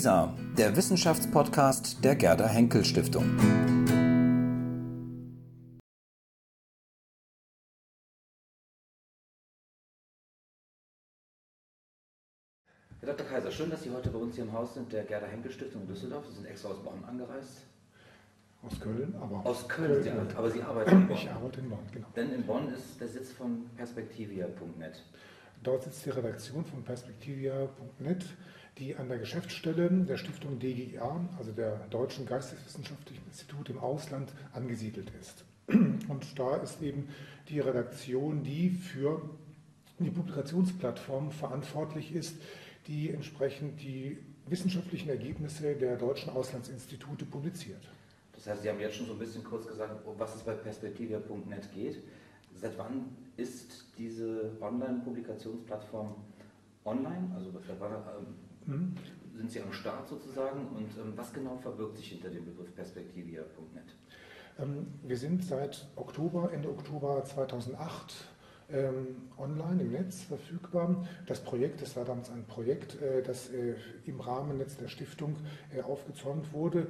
WISA, der Wissenschaftspodcast der Gerda Henkel Stiftung. Herr Dr. Kaiser, schön, dass Sie heute bei uns hier im Haus sind, der Gerda Henkel Stiftung in Düsseldorf. Sie sind extra aus Bonn angereist. Aus Köln, aber. Aus Köln, Köln Sie, aber Sie arbeiten in Bonn. Ich arbeite in Bonn, genau. Denn in Bonn ist der Sitz von Perspektivia.net. Dort sitzt die Redaktion von Perspektivia.net, die an der Geschäftsstelle der Stiftung DGIA, also der Deutschen Geisteswissenschaftlichen Institut im Ausland, angesiedelt ist. Und da ist eben die Redaktion, die für die Publikationsplattform verantwortlich ist, die entsprechend die wissenschaftlichen Ergebnisse der deutschen Auslandsinstitute publiziert. Das heißt, Sie haben jetzt schon so ein bisschen kurz gesagt, um was es bei perspektivia.net geht. Seit wann ist diese Online-Publikationsplattform online? Also mhm. sind Sie am Start sozusagen und ähm, was genau verbirgt sich hinter dem Begriff perspektivia.net? Ähm, wir sind seit Oktober, Ende Oktober 2008 ähm, online im Netz verfügbar. Das Projekt, das war damals ein Projekt, äh, das äh, im Rahmen jetzt der Stiftung äh, aufgezäumt wurde.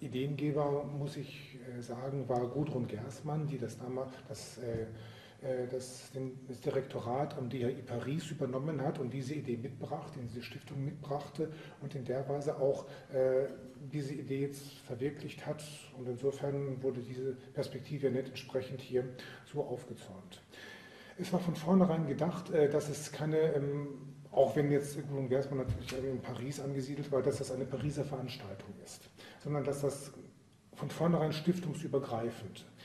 Ideengeber, muss ich sagen, war Gudrun Gersmann, die das, damals, das, das, das Direktorat am DHI Paris übernommen hat und diese Idee mitbrachte, diese Stiftung mitbrachte und in der Weise auch diese Idee jetzt verwirklicht hat. Und insofern wurde diese Perspektive nicht entsprechend hier so aufgezäumt. Es war von vornherein gedacht, dass es keine, ähm, auch wenn jetzt Gudrun Gersmann natürlich in Paris angesiedelt war, dass das eine Pariser Veranstaltung ist sondern dass das von vornherein stiftungsübergreifend äh,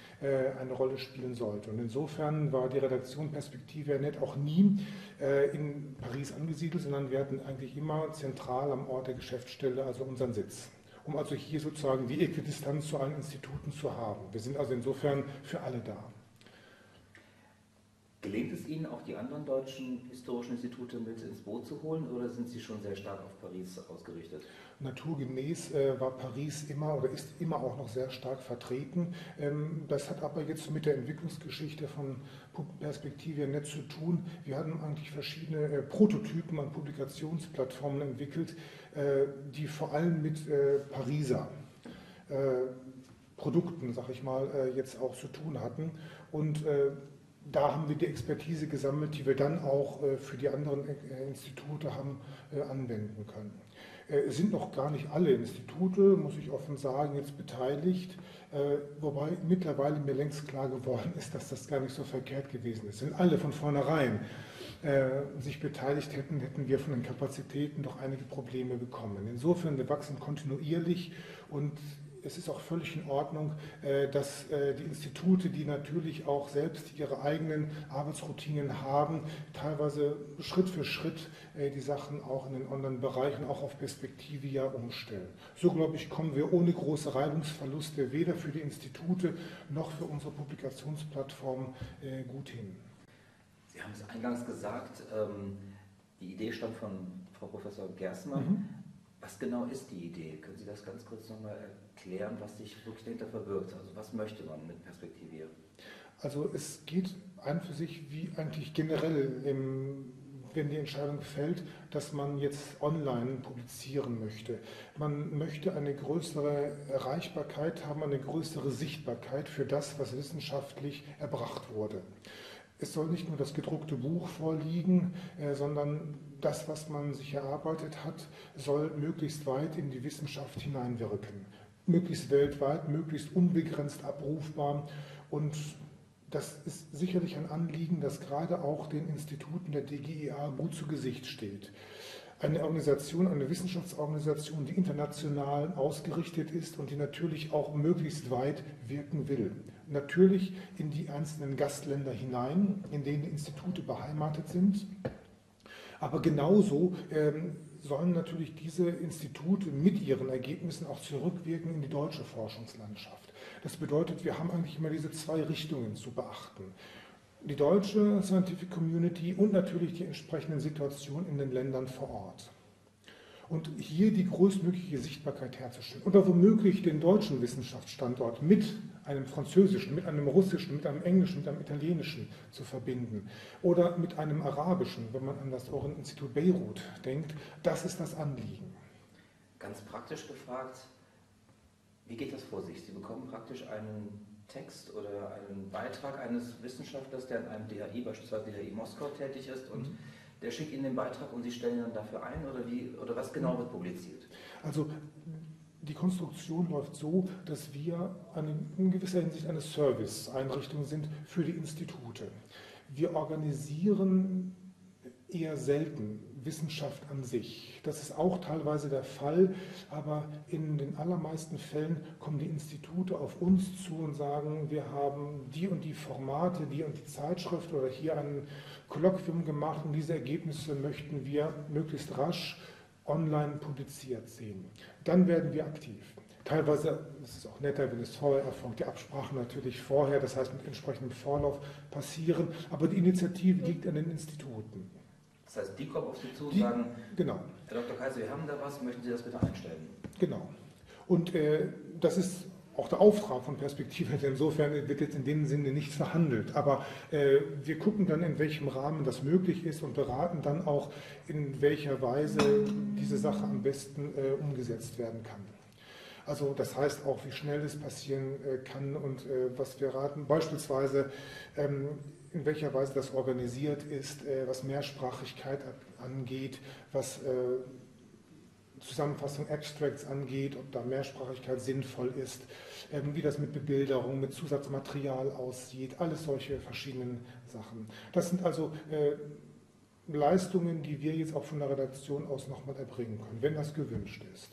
eine Rolle spielen sollte. Und insofern war die Redaktion Perspektive Net auch nie äh, in Paris angesiedelt, sondern wir hatten eigentlich immer zentral am Ort der Geschäftsstelle, also unseren Sitz um also hier sozusagen die Äquidistanz zu allen Instituten zu haben. Wir sind also insofern für alle da. Gelingt es Ihnen auch die anderen deutschen historischen Institute mit ins Boot zu holen oder sind Sie schon sehr stark auf Paris ausgerichtet? Naturgemäß äh, war Paris immer oder ist immer auch noch sehr stark vertreten. Ähm, das hat aber jetzt mit der Entwicklungsgeschichte von Perspektive Netz zu tun. Wir hatten eigentlich verschiedene äh, Prototypen an Publikationsplattformen entwickelt, äh, die vor allem mit äh, Pariser äh, Produkten, sag ich mal, äh, jetzt auch zu tun hatten. Und da haben wir die Expertise gesammelt, die wir dann auch äh, für die anderen äh, Institute haben äh, anwenden können. Es sind noch gar nicht alle Institute, muss ich offen sagen, jetzt beteiligt, wobei mittlerweile mir längst klar geworden ist, dass das gar nicht so verkehrt gewesen ist. Wenn alle von vornherein sich beteiligt hätten, hätten wir von den Kapazitäten doch einige Probleme bekommen. Insofern, wir wachsen kontinuierlich und es ist auch völlig in Ordnung, äh, dass äh, die Institute, die natürlich auch selbst ihre eigenen Arbeitsroutinen haben, teilweise Schritt für Schritt äh, die Sachen auch in den anderen Bereichen, auch auf Perspektive ja umstellen. So, glaube ich, kommen wir ohne große Reibungsverluste weder für die Institute noch für unsere Publikationsplattform gut hin. Sie haben es eingangs gesagt, ähm, die Idee stammt von Frau Professor Gersmann. Mhm. Was genau ist die Idee? Können Sie das ganz kurz nochmal erklären, was sich wirklich dahinter verbirgt? Also was möchte man mit Perspektive? Also es geht ein für sich wie eigentlich generell, im, wenn die Entscheidung fällt, dass man jetzt online publizieren möchte. Man möchte eine größere Erreichbarkeit haben, eine größere Sichtbarkeit für das, was wissenschaftlich erbracht wurde. Es soll nicht nur das gedruckte Buch vorliegen, äh, sondern das, was man sich erarbeitet hat, soll möglichst weit in die Wissenschaft hineinwirken. Möglichst weltweit, möglichst unbegrenzt abrufbar. Und das ist sicherlich ein Anliegen, das gerade auch den Instituten der DGIA gut zu Gesicht steht. Eine Organisation, eine Wissenschaftsorganisation, die international ausgerichtet ist und die natürlich auch möglichst weit wirken will. Natürlich in die einzelnen Gastländer hinein, in denen die Institute beheimatet sind aber genauso ähm, sollen natürlich diese Institute mit ihren Ergebnissen auch zurückwirken in die deutsche Forschungslandschaft. Das bedeutet, wir haben eigentlich immer diese zwei Richtungen zu beachten. Die deutsche Scientific Community und natürlich die entsprechenden Situationen in den Ländern vor Ort und hier die größtmögliche Sichtbarkeit herzustellen. Oder womöglich den deutschen Wissenschaftsstandort mit einem französischen, mit einem russischen, mit einem englischen, mit einem italienischen zu verbinden. Oder mit einem arabischen, wenn man an das Orient-Institut Beirut denkt. Das ist das Anliegen. Ganz praktisch gefragt, wie geht das vor sich? Sie bekommen praktisch einen Text oder einen Beitrag eines Wissenschaftlers, der an einem DHI, beispielsweise DHI Moskau, tätig ist und mhm. Der schickt Ihnen den Beitrag und Sie stellen dann dafür ein oder, wie, oder was genau wird publiziert? Also die Konstruktion läuft so, dass wir eine, in gewisser Hinsicht eine Service-Einrichtung sind für die Institute. Wir organisieren eher selten Wissenschaft an sich. Das ist auch teilweise der Fall, aber in den allermeisten Fällen kommen die Institute auf uns zu und sagen, wir haben die und die Formate, die und die Zeitschrift oder hier ein Kolloquium gemacht und diese Ergebnisse möchten wir möglichst rasch online publiziert sehen. Dann werden wir aktiv. Teilweise ist es auch netter, wenn es vorher erfolgt, die Absprachen natürlich vorher, das heißt mit entsprechendem Vorlauf passieren, aber die Initiative liegt an den Instituten. Das heißt, die kommen auf Sie zu und die, sagen, genau. Herr Dr. Kaiser, wir haben da was, möchten Sie das bitte einstellen? Genau. Und äh, das ist auch der Auftrag von Perspektive. Insofern wird jetzt in dem Sinne nichts verhandelt. Aber äh, wir gucken dann, in welchem Rahmen das möglich ist und beraten dann auch, in welcher Weise diese Sache am besten äh, umgesetzt werden kann. Also das heißt auch, wie schnell es passieren äh, kann und äh, was wir raten. Beispielsweise ähm, in welcher Weise das organisiert ist, äh, was Mehrsprachigkeit angeht, was äh, Zusammenfassung Abstracts angeht, ob da Mehrsprachigkeit sinnvoll ist, ähm, wie das mit Bebilderung, mit Zusatzmaterial aussieht, alles solche verschiedenen Sachen. Das sind also äh, Leistungen, die wir jetzt auch von der Redaktion aus nochmal erbringen können, wenn das gewünscht ist.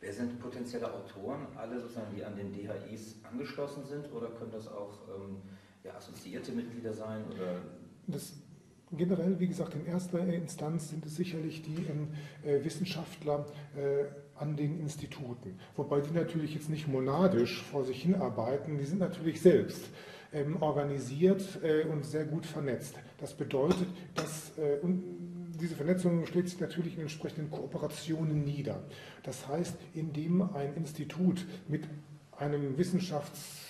Wer sind potenzielle Autoren? Alle sozusagen, die an den DHIs angeschlossen sind oder können das auch ähm, ja, assoziierte Mitglieder sein? Oder? Das generell, wie gesagt, in erster Instanz sind es sicherlich die äh, Wissenschaftler äh, an den Instituten. Wobei die natürlich jetzt nicht monadisch vor sich hinarbeiten, die sind natürlich selbst ähm, organisiert äh, und sehr gut vernetzt. Das bedeutet, dass äh, diese Vernetzung schlägt sich natürlich in entsprechenden Kooperationen nieder. Das heißt, indem ein Institut mit einem Wissenschafts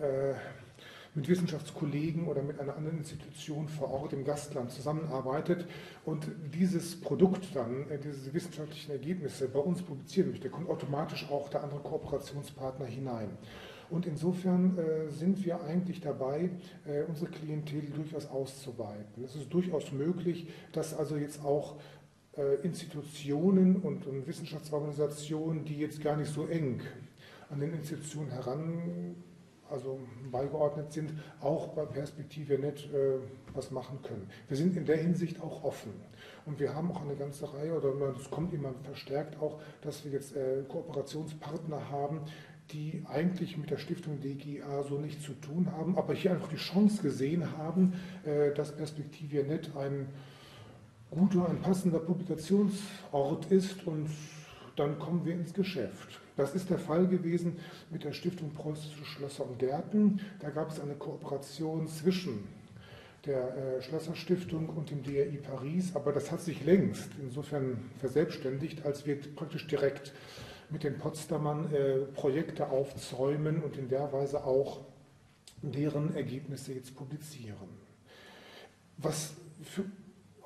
äh, mit Wissenschaftskollegen oder mit einer anderen Institution vor Ort im Gastland zusammenarbeitet und dieses Produkt dann, äh, diese wissenschaftlichen Ergebnisse bei uns publizieren möchte, kommt automatisch auch der andere Kooperationspartner hinein. Und insofern äh, sind wir eigentlich dabei, äh, unsere Klientel durchaus auszuweiten. Es ist durchaus möglich, dass also jetzt auch Institutionen und, und Wissenschaftsorganisationen, die jetzt gar nicht so eng an den Institutionen heran also beigeordnet sind, auch bei Perspektive Net äh, was machen können. Wir sind in der Hinsicht auch offen. Und wir haben auch eine ganze Reihe, oder es kommt immer verstärkt auch, dass wir jetzt äh, Kooperationspartner haben, die eigentlich mit der Stiftung DGA so nichts zu tun haben, aber hier einfach die Chance gesehen haben, äh, dass Perspektive Net ein guter, ein passender Publikationsort ist und dann kommen wir ins Geschäft. Das ist der Fall gewesen mit der Stiftung Preußische Schlösser und Gärten. Da gab es eine Kooperation zwischen der äh, Schlösserstiftung und dem DRI Paris, aber das hat sich längst insofern verselbstständigt, als wir praktisch direkt mit den Potsdamern äh, Projekte aufzäumen und in der Weise auch deren Ergebnisse jetzt publizieren. Was für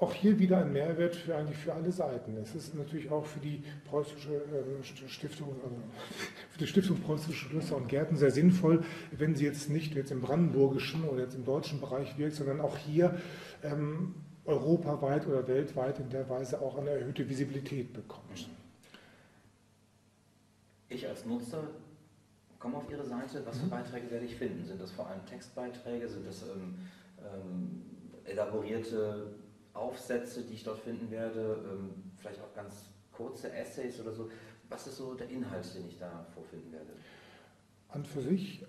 auch hier wieder ein Mehrwert für eigentlich für alle Seiten. Es ist natürlich auch für die preußische äh, Stiftung, also für die Stiftung Preußische Schlösser und Gärten sehr sinnvoll, wenn sie jetzt nicht jetzt im brandenburgischen oder jetzt im deutschen Bereich wirkt, sondern auch hier ähm, europaweit oder weltweit in der Weise auch eine erhöhte Visibilität bekommt. Ich als Nutzer komme auf Ihre Seite. Was für mhm. Beiträge werde ich finden? Sind das vor allem Textbeiträge? Sind das ähm, ähm, elaborierte Aufsätze, die ich dort finden werde, ähm, vielleicht auch ganz kurze Essays oder so. Was ist so der Inhalt, den ich da vorfinden werde? An für sich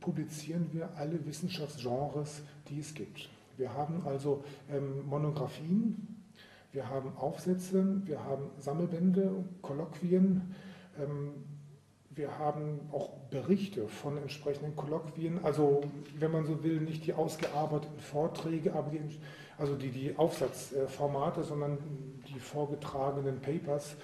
publizieren wir alle Wissenschaftsgenres, die es gibt. Wir haben also ähm, Monographien, wir haben Aufsätze, wir haben Sammelbände, Kolloquien, ähm, wir haben auch Berichte von entsprechenden Kolloquien, also wenn man so will, nicht die ausgearbeiteten Vorträge, aber die also die, die Aufsatzformate, sondern die vorgetragenen Papers,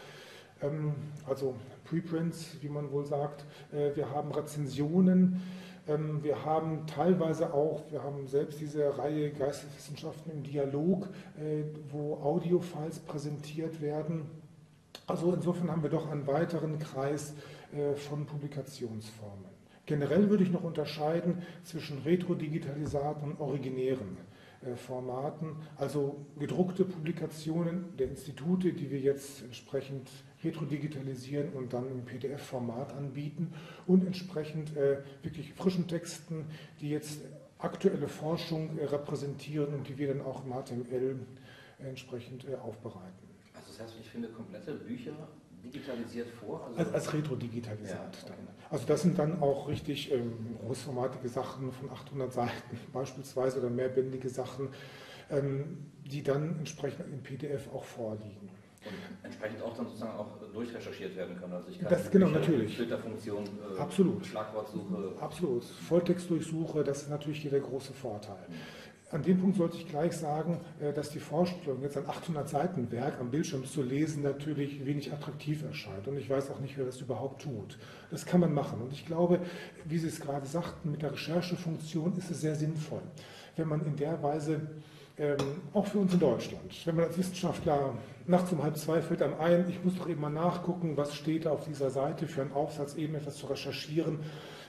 ähm, also Preprints, wie man wohl sagt. Äh, wir haben Rezensionen, ähm, wir haben teilweise auch, wir haben selbst diese Reihe Geisteswissenschaften im Dialog, äh, wo Audiofiles präsentiert werden. Also insofern haben wir doch einen weiteren Kreis äh, von Publikationsformen. Generell würde ich noch unterscheiden zwischen Retro-Digitalisaten und originären Formaten, also gedruckte Publikationen der Institute, die wir jetzt entsprechend retro-digitalisieren und dann im PDF-Format anbieten und entsprechend äh, wirklich frischen Texten, die jetzt aktuelle Forschung äh, repräsentieren und die wir dann auch im HTML entsprechend äh, aufbereiten. Also das heißt, ich finde komplette Bücher digitalisiert vor? Also als, als retro-digitalisiert. Ja, okay. Also das sind dann auch richtig ähm, großformatige Sachen von 800 Seiten beispielsweise oder mehrbändige Sachen, ähm, die dann entsprechend im PDF auch vorliegen. Und entsprechend auch dann sozusagen auch durchrecherchiert werden können. Also ich kann das genau natürlich. Filterfunktion, äh, Absolut. Schlagwortsuche. Absolut. Volltextdurchsuche, das ist natürlich hier der große Vorteil. An dem Punkt sollte ich gleich sagen, äh, dass die Vorstellung, jetzt ein 800 Seiten Werk am Bildschirm zu lesen, natürlich wenig attraktiv erscheint. Und ich weiß auch nicht, wer das überhaupt tut. Das kann man machen. Und ich glaube, wie Sie es gerade sagten, mit der Recherchefunktion ist es sehr sinnvoll, wenn man in der Weise, ähm, auch für uns in Deutschland, wenn man als Wissenschaftler nachts um halb zwei fällt einem ein, ich muss doch eben mal nachgucken, was steht da auf dieser Seite für einen Aufsatz, eben etwas zu recherchieren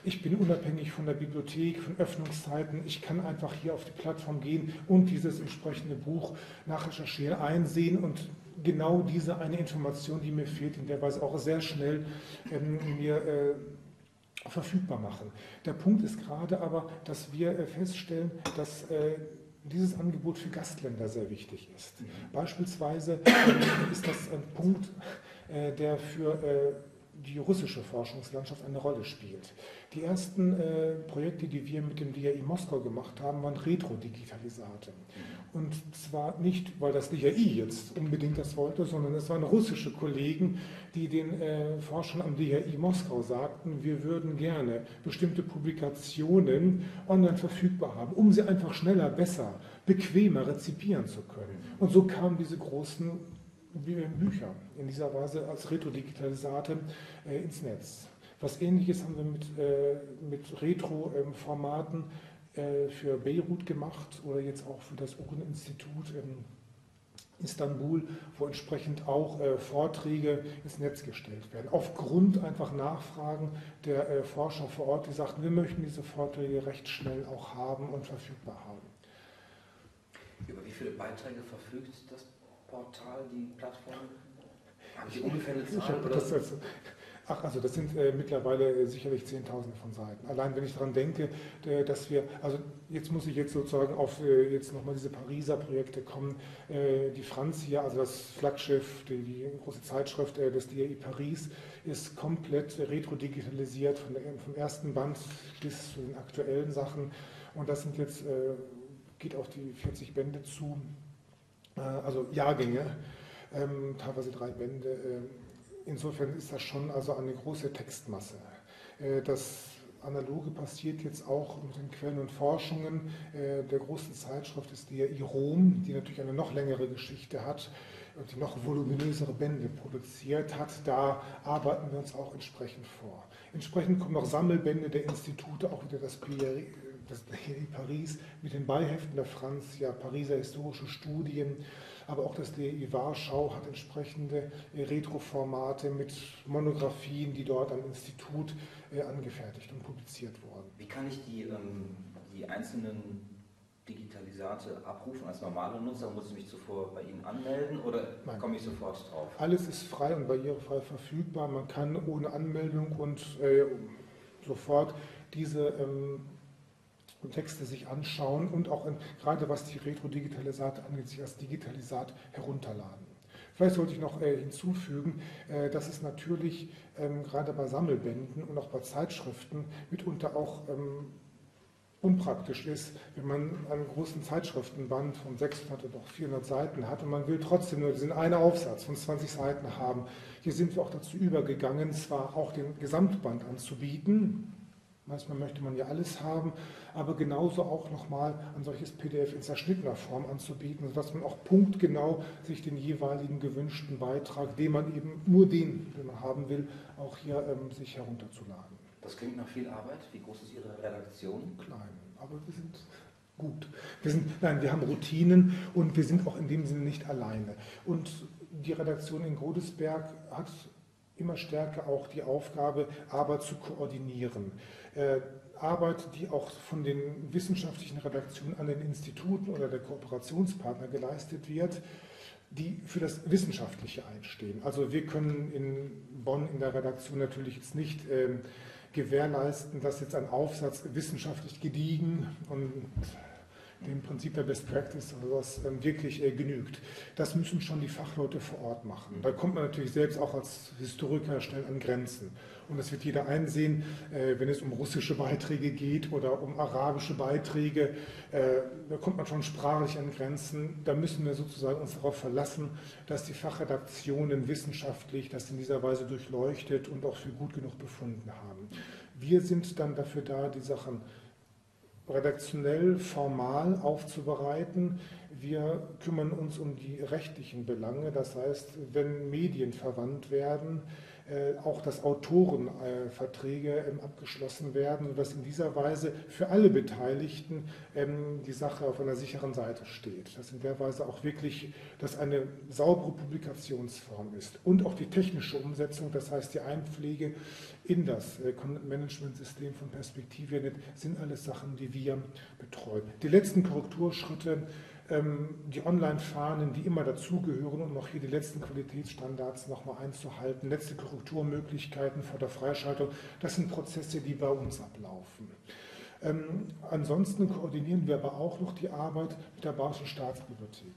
ich bin unabhängig von der Bibliothek, von Öffnungszeiten. Ich kann einfach hier auf die Plattform gehen und dieses entsprechende Buch nachrecherchieren, einsehen und genau diese eine Information, die mir fehlt, in der Weise auch sehr schnell ähm, mir äh, verfügbar machen. Der Punkt ist gerade aber, dass wir äh, feststellen, dass äh, dieses Angebot für Gastländer sehr wichtig ist. Mhm. Beispielsweise äh, ist das ein Punkt, äh, der für äh, die russische Forschungslandschaft eine Rolle spielt. Die ersten äh, Projekte, die wir mit dem DAI Moskau gemacht haben, waren Retro-Digitalisate. Und zwar nicht, weil das DAI jetzt unbedingt das wollte, sondern es waren russische Kollegen, die den äh, Forschern am DAI Moskau sagten, wir würden gerne bestimmte Publikationen online verfügbar haben, um sie einfach schneller, besser, bequemer rezipieren zu können. Und so kamen diese großen Bücher in dieser Weise als Retro-Digitalisate äh, ins Netz. Was ähnliches haben wir mit, äh, mit Retro-Formaten äh, für Beirut gemacht oder jetzt auch für das Uhren-Institut in Istanbul, wo entsprechend auch äh, Vorträge ins Netz gestellt werden. Aufgrund einfach Nachfragen der äh, Forscher vor Ort, die sagten, wir möchten diese Vorträge recht schnell auch haben und verfügbar haben. Über wie viele Beiträge verfügt das Portal, die Plattform? Haben Sie ungefähr eine Zahl? Oder? Das, das, ach, also das sind äh, mittlerweile äh, sicherlich Zehntausende von Seiten. Allein wenn ich daran denke, äh, dass wir, also jetzt muss ich jetzt sozusagen auf äh, jetzt nochmal diese Pariser Projekte kommen. Äh, die Franz hier, also das Flaggschiff, die, die große Zeitschrift äh, des DRI Paris, ist komplett retro-digitalisiert von der, vom ersten Band bis zu den aktuellen Sachen. Und das sind jetzt, geht auf die 40 Bände zu. Äh, also Jahrgänge, ähm, teilweise drei Bände. Ähm, insofern ist das schon also eine große Textmasse. Äh, das Analoge passiert jetzt auch mit den Quellen und Forschungen äh, der großen Zeitschrift ist die Rom, die natürlich eine noch längere Geschichte hat und die noch voluminösere Bände produziert hat. Da arbeiten wir uns auch entsprechend vor. Entsprechend kommen noch Sammelbände der Institute, auch wieder das PRI, das DI Paris mit den Beiheften der Franz, ja, Pariser historische Studien, aber auch das DI Warschau hat entsprechende äh, Retroformate mit Monographien, die dort am Institut äh, angefertigt und publiziert wurden. Wie kann ich die, ähm, die einzelnen Digitalisate abrufen als normaler Nutzer? Muss ich mich zuvor bei Ihnen anmelden oder Nein. komme ich sofort drauf? Alles ist frei und barrierefrei verfügbar. Man kann ohne Anmeldung und äh, sofort diese ähm, Texte sich anschauen und auch in, gerade was die Retro-Digitalisate angeht, sich als Digitalisat herunterladen. Vielleicht sollte ich noch äh, hinzufügen, äh, dass es natürlich ähm, gerade bei Sammelbänden und auch bei Zeitschriften mitunter auch ähm, unpraktisch ist, wenn man einen großen Zeitschriftenband von 600 oder auch 400 Seiten hat und man will trotzdem nur diesen einen Aufsatz von 20 Seiten haben. Hier sind wir auch dazu übergegangen, zwar auch den Gesamtband anzubieten, Manchmal möchte man ja alles haben, aber genauso auch nochmal ein solches PDF in zerschnittener Form anzubieten, sodass man auch punktgenau sich den jeweiligen gewünschten Beitrag, den man eben nur den, den man haben will, auch hier ähm, sich herunterzuladen. Das klingt nach viel Arbeit. Wie groß ist Ihre Redaktion? Klein, aber wir sind gut. Wir sind, nein, wir haben Routinen und wir sind auch in dem Sinne nicht alleine. Und die Redaktion in Godesberg hat immer stärker auch die Aufgabe, Arbeit zu koordinieren. Äh, Arbeit, die auch von den wissenschaftlichen Redaktionen an den Instituten oder der Kooperationspartner geleistet wird, die für das Wissenschaftliche einstehen. Also wir können in Bonn in der Redaktion natürlich jetzt nicht äh, gewährleisten, dass jetzt ein Aufsatz wissenschaftlich gediegen und dem Prinzip der Best Practice oder sowas ähm, wirklich äh, genügt. Das müssen schon die Fachleute vor Ort machen. Da kommt man natürlich selbst auch als Historiker schnell an Grenzen. Und das wird jeder einsehen, äh, wenn es um russische Beiträge geht oder um arabische Beiträge. Äh, da kommt man schon sprachlich an Grenzen. Da müssen wir sozusagen uns darauf verlassen, dass die Fachredaktionen wissenschaftlich das in dieser Weise durchleuchtet und auch für gut genug befunden haben. Wir sind dann dafür da, die Sachen redaktionell formal aufzubereiten. Wir kümmern uns um die rechtlichen Belange, das heißt, wenn Medien verwandt werden, auch dass Autorenverträge ähm, abgeschlossen werden, sodass in dieser Weise für alle Beteiligten ähm, die Sache auf einer sicheren Seite steht. Dass in der Weise auch wirklich, dass eine saubere Publikationsform ist und auch die technische Umsetzung, das heißt die Einpflege in das äh, Content-Management-System von Perspektivia.net sind alles Sachen, die wir betreuen. Die letzten Korrekturschritte die Online-Fahnen, die immer dazugehören, um auch hier die letzten Qualitätsstandards nochmal einzuhalten, letzte Korrekturmöglichkeiten vor der Freischaltung, das sind Prozesse, die bei uns ablaufen. Ähm, ansonsten koordinieren wir aber auch noch die Arbeit mit der Bayerischen Staatsbibliothek.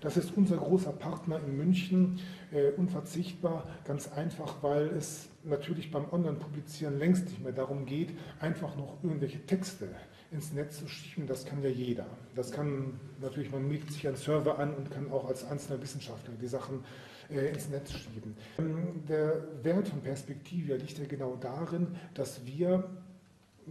Das ist unser großer Partner in München, äh, unverzichtbar, ganz einfach, weil es natürlich beim Online-Publizieren längst nicht mehr darum geht, einfach noch irgendwelche Texte ins Netz zu schieben, das kann ja jeder. Das kann natürlich, man mietet sich einen Server an und kann auch als einzelner Wissenschaftler die Sachen äh, ins Netz schieben. Ähm, der Wert von Perspektive liegt ja genau darin, dass wir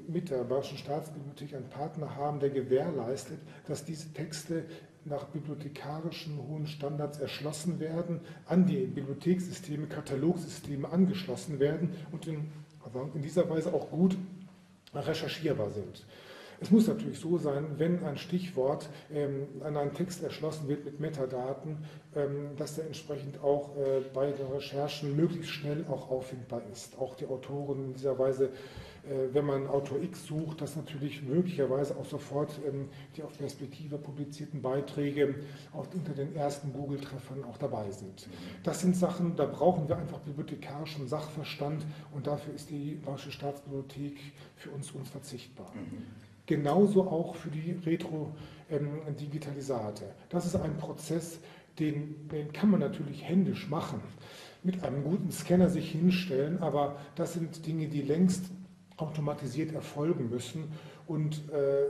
mit der Bayerischen Staatsbibliothek einen Partner haben, der gewährleistet, dass diese Texte nach bibliothekarischen hohen Standards erschlossen werden, an die Bibliothekssysteme, Katalogsysteme angeschlossen werden und in, in dieser Weise auch gut recherchierbar sind. Es muss natürlich so sein, wenn ein Stichwort ähm, an einen Text erschlossen wird mit Metadaten, ähm, dass der entsprechend auch äh, bei den Recherchen möglichst schnell auch auffindbar ist. Auch die Autoren in dieser Weise, äh, wenn man Autor X sucht, dass natürlich möglicherweise auch sofort ähm, die auf Perspektive publizierten Beiträge auch unter den ersten Google-Treffern auch dabei sind. Das sind Sachen, da brauchen wir einfach bibliothekarischen Sachverstand und dafür ist die Bayerische Staatsbibliothek für uns unverzichtbar. Mhm. Genauso auch für die Retro-Digitalisate. Das ist ein Prozess, den, den kann man natürlich händisch machen, mit einem guten Scanner sich hinstellen, aber das sind Dinge, die längst automatisiert erfolgen müssen. Und äh,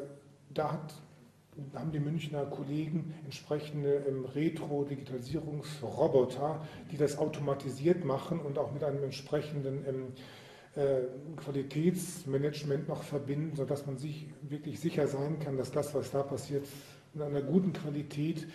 da hat, haben die Münchner Kollegen entsprechende ähm, Retro-Digitalisierungsroboter, die das automatisiert machen und auch mit einem entsprechenden ähm, äh, Qualitätsmanagement noch verbinden, sodass man sich wirklich sicher sein kann, dass das, was da passiert, in einer guten Qualität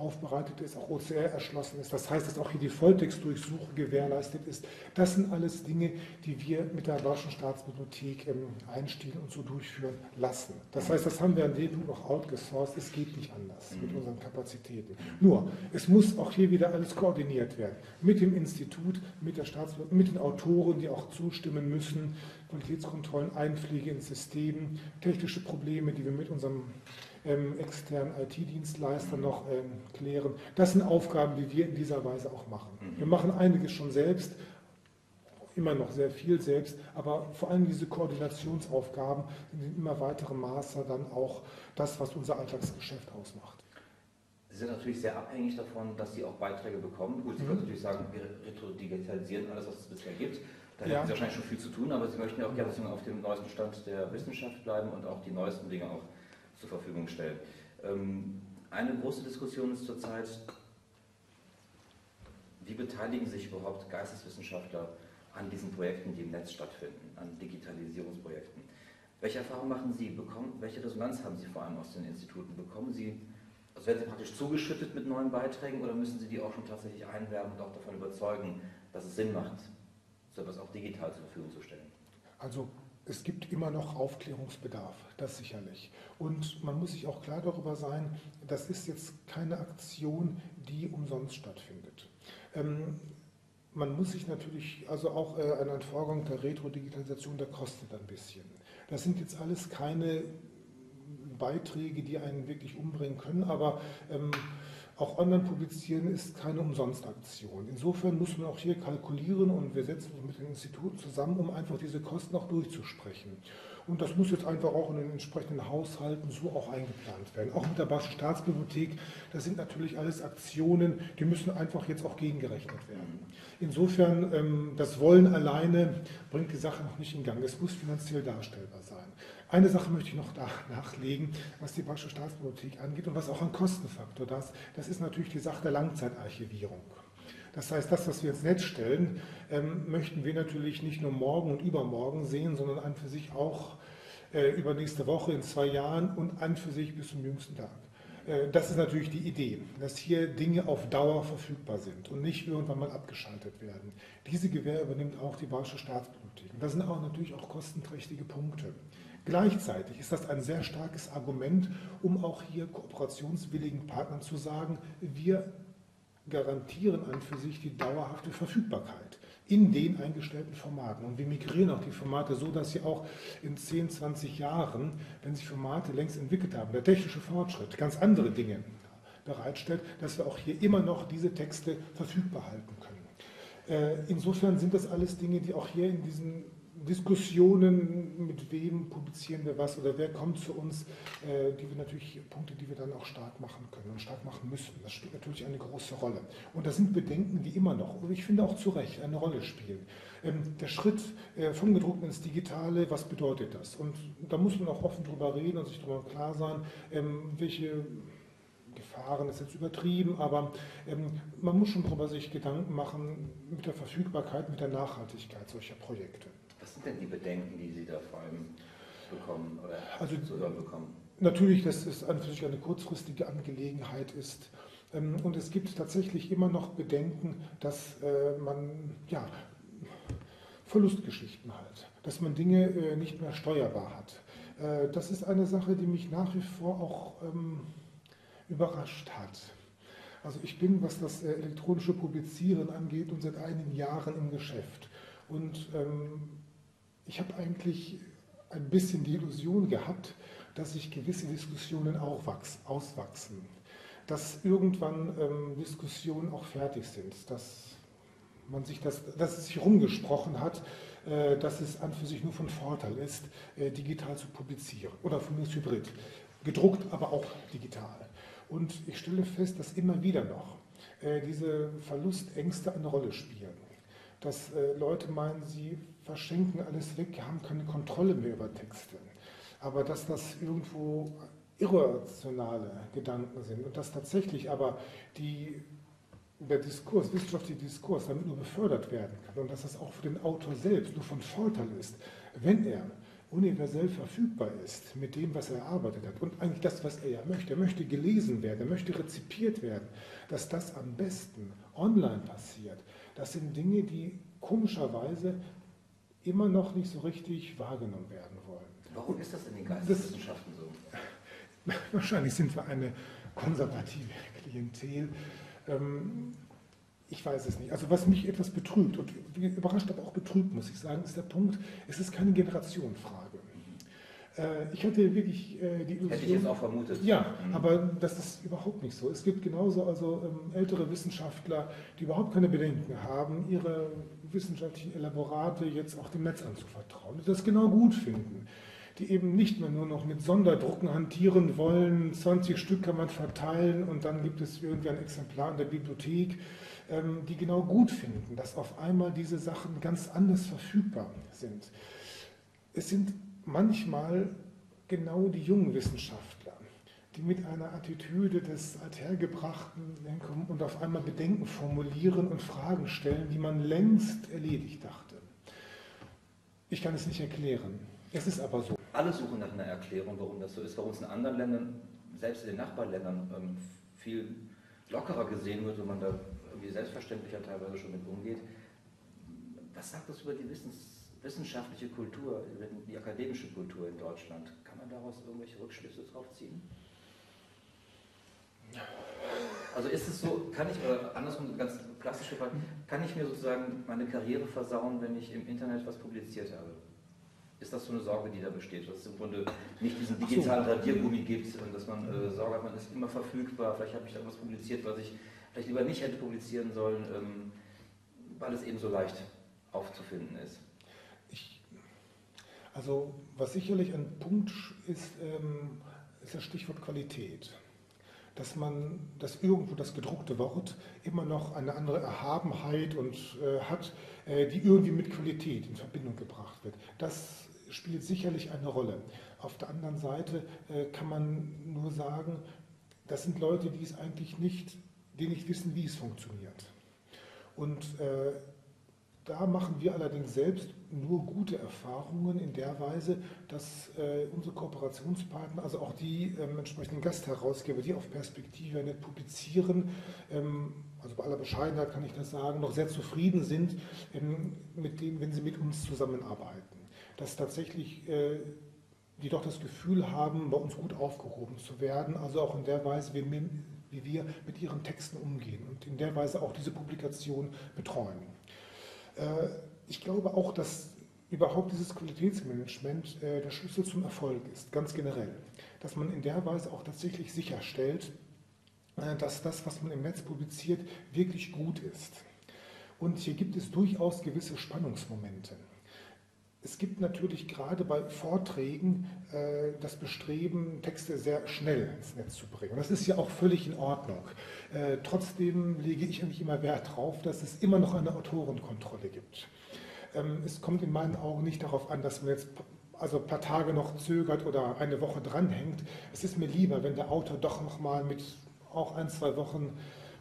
aufbereitet ist, auch OCR erschlossen ist. Das heißt, dass auch hier die Volltextdurchsuche gewährleistet ist. Das sind alles Dinge, die wir mit der Deutschen Staatsbibliothek einstehen und so durchführen lassen. Das heißt, das haben wir an dem Punkt auch outgesourced. Es geht nicht anders mit unseren Kapazitäten. Nur, es muss auch hier wieder alles koordiniert werden. Mit dem Institut, mit der Staatsbibliothek, mit den Autoren, die auch zustimmen müssen, Qualitätskontrollen, Einpflege ins System, technische Probleme, die wir mit unserem ähm, externen IT-Dienstleister noch ähm, klären. Das sind Aufgaben, die wir in dieser Weise auch machen. Mhm. Wir machen einiges schon selbst, immer noch sehr viel selbst, aber vor allem diese Koordinationsaufgaben sind in immer weiterem Maße dann auch das, was unser Alltagsgeschäft ausmacht. Sie sind natürlich sehr abhängig davon, dass Sie auch Beiträge bekommen. Gut, Sie mhm. können natürlich sagen, wir retrodigitalisieren alles, was es bisher gibt. Da ja. hätten Sie wahrscheinlich schon viel zu tun, aber Sie möchten ja auch gerne auf dem neuesten Stand der Wissenschaft bleiben und auch die neuesten Dinge auch zur Verfügung stellen. Ähm, eine große Diskussion ist zurzeit, wie beteiligen sich überhaupt Geisteswissenschaftler an diesen Projekten, die im Netz stattfinden, an Digitalisierungsprojekten? Welche Erfahrungen machen Sie? Bekommen, welche Resonanz haben Sie vor allem aus den Instituten? Bekommen Sie, also werden Sie praktisch zugeschüttet mit neuen Beiträgen oder müssen Sie die auch schon tatsächlich einwerben und auch davon überzeugen, dass es Sinn macht, so etwas auch digital zur Verfügung zu stellen? Also es gibt immer noch Aufklärungsbedarf, das sicherlich. Und man muss sich auch klar darüber sein, das ist jetzt keine Aktion, die umsonst stattfindet. Ähm, man muss sich natürlich, also auch äh, eine Entfolgung der Retro-Digitalisation, der kostet ein bisschen. Das sind jetzt alles keine Beiträge, die einen wirklich umbringen können, aber ähm, auch online publizieren ist keine Umsonstaktion. Insofern muss man auch hier kalkulieren und wir setzen uns mit den Instituten zusammen, um einfach diese Kosten auch durchzusprechen. Und das muss jetzt einfach auch in den entsprechenden Haushalten so auch eingeplant werden. Auch mit der Basischen Staatsbibliothek, das sind natürlich alles Aktionen, die müssen einfach jetzt auch gegengerechnet werden. Insofern, ähm, das Wollen alleine bringt die Sache noch nicht in Gang. Es muss finanziell darstellbar sein. Eine Sache möchte ich noch da nachlegen, was die Basische Staatsbibliothek angeht und was auch ein Kostenfaktor das, das ist natürlich die Sache der Langzeitarchivierung. Das heißt, das, was wir ins Netz stellen, ähm, möchten wir natürlich nicht nur morgen und übermorgen sehen, sondern an für sich auch äh, übernächste Woche, in zwei Jahren und an für sich bis zum jüngsten Tag. Äh, das ist natürlich die Idee, dass hier Dinge auf Dauer verfügbar sind und nicht irgendwann mal abgeschaltet werden. Diese Gewähr übernimmt auch die Bayerische Staatsbibliothek. Und das sind auch natürlich auch kostenträchtige Punkte. Gleichzeitig ist das ein sehr starkes Argument, um auch hier kooperationswilligen Partnern zu sagen, wir garantieren an für sich die dauerhafte Verfügbarkeit in den eingestellten Formaten. Und wir migrieren auch die Formate so, dass sie auch in 10, 20 Jahren, wenn sich Formate längst entwickelt haben, der technische Fortschritt ganz andere Dinge bereitstellt, dass wir auch hier immer noch diese Texte verfügbar halten können. Äh, insofern sind das alles Dinge, die auch hier in diesen Diskussionen, mit wem publizieren wir was oder wer kommt zu uns, äh, die wir natürlich, Punkte, die wir dann auch stark machen können und stark machen müssen. Das spielt natürlich eine große Rolle. Und das sind Bedenken, die immer noch, und ich finde auch zu Recht, eine Rolle spielen. Ähm, der Schritt äh, vom Gedruckten ins Digitale, was bedeutet das? Und da muss man auch offen drüber reden und sich darüber klar sein, ähm, welche Gefahren ist jetzt übertrieben, aber ähm, man muss schon darüber sich Gedanken machen mit der Verfügbarkeit, mit der Nachhaltigkeit solcher Projekte. Sind denn die Bedenken, die Sie da vor allem bekommen oder also, zu hören bekommen? Natürlich, dass es an sich eine kurzfristige Angelegenheit ist. Ähm, und es gibt tatsächlich immer noch Bedenken, dass äh, man ja, Verlustgeschichten hat, dass man Dinge äh, nicht mehr steuerbar hat. Äh, das ist eine Sache, die mich nach wie vor auch ähm, überrascht hat. Also ich bin, was das elektronische Publizieren angeht, und seit einigen Jahren im Geschäft. Und ähm, ich habe eigentlich ein bisschen die Illusion gehabt, dass sich gewisse Diskussionen auch wachsen, auswachsen, dass irgendwann ähm, Diskussionen auch fertig sind, dass man sich das, dass es sich rumgesprochen hat, äh, dass es an für sich nur von Vorteil ist, äh, digital zu publizieren oder von mir Hybrid, gedruckt, aber auch digital. Und ich stelle fest, dass immer wieder noch äh, diese Verlustängste eine Rolle spielen dass äh, Leute meinen, sie verschenken alles weg, haben keine Kontrolle mehr über Texte. Aber dass das irgendwo irrationale Gedanken sind und dass tatsächlich aber die, der Diskurs, wissenschaftliche Diskurs damit nur befördert werden kann und dass das auch für den Autor selbst nur von Vorteil ist, wenn er universell verfügbar ist mit dem, was er erarbeitet hat und eigentlich das, was er ja möchte. Er möchte gelesen werden, er möchte rezipiert werden, dass das am besten online passiert, das sind Dinge, die komischerweise immer noch nicht so richtig wahrgenommen werden wollen. Warum ist das in den Geisteswissenschaften so? Wahrscheinlich sind wir eine konservative Klientel. Ähm, ich weiß es nicht. Also was mich etwas betrübt und überrascht, aber auch betrübt, muss ich sagen, ist der Punkt, es ist keine Generationenfrage. Äh, ich hatte wirklich äh, die Illusion. Hätte ich jetzt auch vermutet. Ja, mhm. aber das ist überhaupt nicht so. Es gibt genauso also ähm, ältere Wissenschaftler, die überhaupt keine Bedenken haben, ihre wissenschaftlichen Elaborate jetzt auch dem Netz anzuvertrauen, die das genau gut finden die eben nicht mehr nur noch mit Sonderdrucken hantieren wollen. 20 Stück kann man verteilen und dann gibt es irgendwie ein Exemplar in der Bibliothek, ähm, die genau gut finden, dass auf einmal diese Sachen ganz anders verfügbar sind. Es sind manchmal genau die jungen Wissenschaftler, mit einer Attitüde des Althergebrachten kommen und auf einmal Bedenken formulieren und Fragen stellen, die man längst erledigt dachte. Ich kann es nicht erklären. Es ist aber so. Alle suchen nach einer Erklärung, warum das so ist, warum es in anderen Ländern, selbst in den Nachbarländern, ähm, viel lockerer gesehen wird, wenn man da irgendwie selbstverständlicher teilweise schon mit umgeht. Was sagt das über die Wissens wissenschaftliche Kultur, die akademische Kultur in Deutschland. Kann man daraus irgendwelche Rückschlüsse drauf ziehen? Also ist es so, kann ich, oder andersrum, ganz plastisch gefragt, kann ich mir sozusagen meine Karriere versauen, wenn ich im Internet was publiziert habe? Ist das so eine Sorge, die da besteht, dass es im Grunde nicht diesen digitalen so. Radiergummi gibt und dass man äh, Sorge hat, man ist immer verfügbar, vielleicht habe ich da was publiziert, was ich vielleicht lieber nicht hätte publizieren sollen, ähm, weil es eben so leicht aufzufinden ist? Ich, also was sicherlich ein Punkt ist, ähm, ist das Stichwort Qualität. Dass man, dass irgendwo das gedruckte Wort immer noch eine andere Erhabenheit und äh, hat, äh, die irgendwie mit Qualität in Verbindung gebracht wird. Das spielt sicherlich eine Rolle. Auf der anderen Seite äh, kann man nur sagen, das sind Leute, die es eigentlich nicht, die nicht wissen, wie es funktioniert. Und äh, da machen wir allerdings selbst nur gute Erfahrungen in der Weise, dass äh, unsere Kooperationspartner, also auch die ähm, entsprechenden Gastherausgeber, die auf Perspektive nicht publizieren, ähm, also bei aller Bescheidenheit kann ich das sagen, noch sehr zufrieden sind, ähm, mit dem, wenn sie mit uns zusammenarbeiten. Dass tatsächlich äh, die doch das Gefühl haben, bei uns gut aufgehoben zu werden, also auch in der Weise, wie, wie wir mit ihren Texten umgehen und in der Weise auch diese Publikation betreuen. Äh, ich glaube auch, dass überhaupt dieses Qualitätsmanagement äh, der Schlüssel zum Erfolg ist, ganz generell. Dass man in der Weise auch tatsächlich sicherstellt, äh, dass das, was man im Netz publiziert, wirklich gut ist. Und hier gibt es durchaus gewisse Spannungsmomente. Es gibt natürlich gerade bei Vorträgen äh, das Bestreben, Texte sehr schnell ins Netz zu bringen. Und das ist ja auch völlig in Ordnung. Äh, trotzdem lege ich eigentlich immer Wert darauf, dass es immer noch eine Autorenkontrolle gibt. Ähm, es kommt in meinen Augen nicht darauf an, dass man jetzt also ein paar Tage noch zögert oder eine Woche dranhängt. Es ist mir lieber, wenn der Autor doch noch mal mit auch ein, zwei Wochen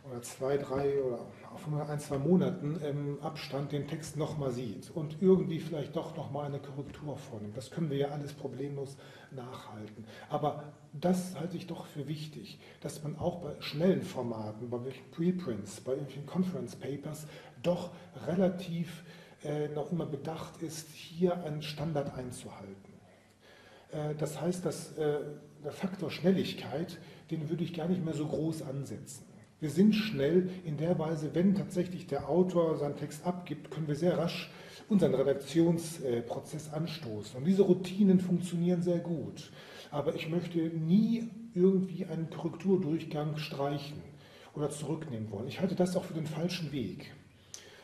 oder zwei, drei oder auf ein, zwei Monaten ähm, Abstand den Text nochmal sieht und irgendwie vielleicht doch nochmal eine Korrektur vornimmt. Das können wir ja alles problemlos nachhalten. Aber das halte ich doch für wichtig, dass man auch bei schnellen Formaten, bei Preprints, bei irgendwelchen Conference Papers doch relativ äh, noch immer bedacht ist, hier einen Standard einzuhalten. Äh, das heißt, dass äh, der Faktor Schnelligkeit, den würde ich gar nicht mehr so groß ansetzen. Wir sind schnell in der Weise, wenn tatsächlich der Autor seinen Text abgibt, können wir sehr rasch unseren Redaktionsprozess anstoßen. Und diese Routinen funktionieren sehr gut. Aber ich möchte nie irgendwie einen Korrekturdurchgang streichen oder zurücknehmen wollen. Ich halte das auch für den falschen Weg.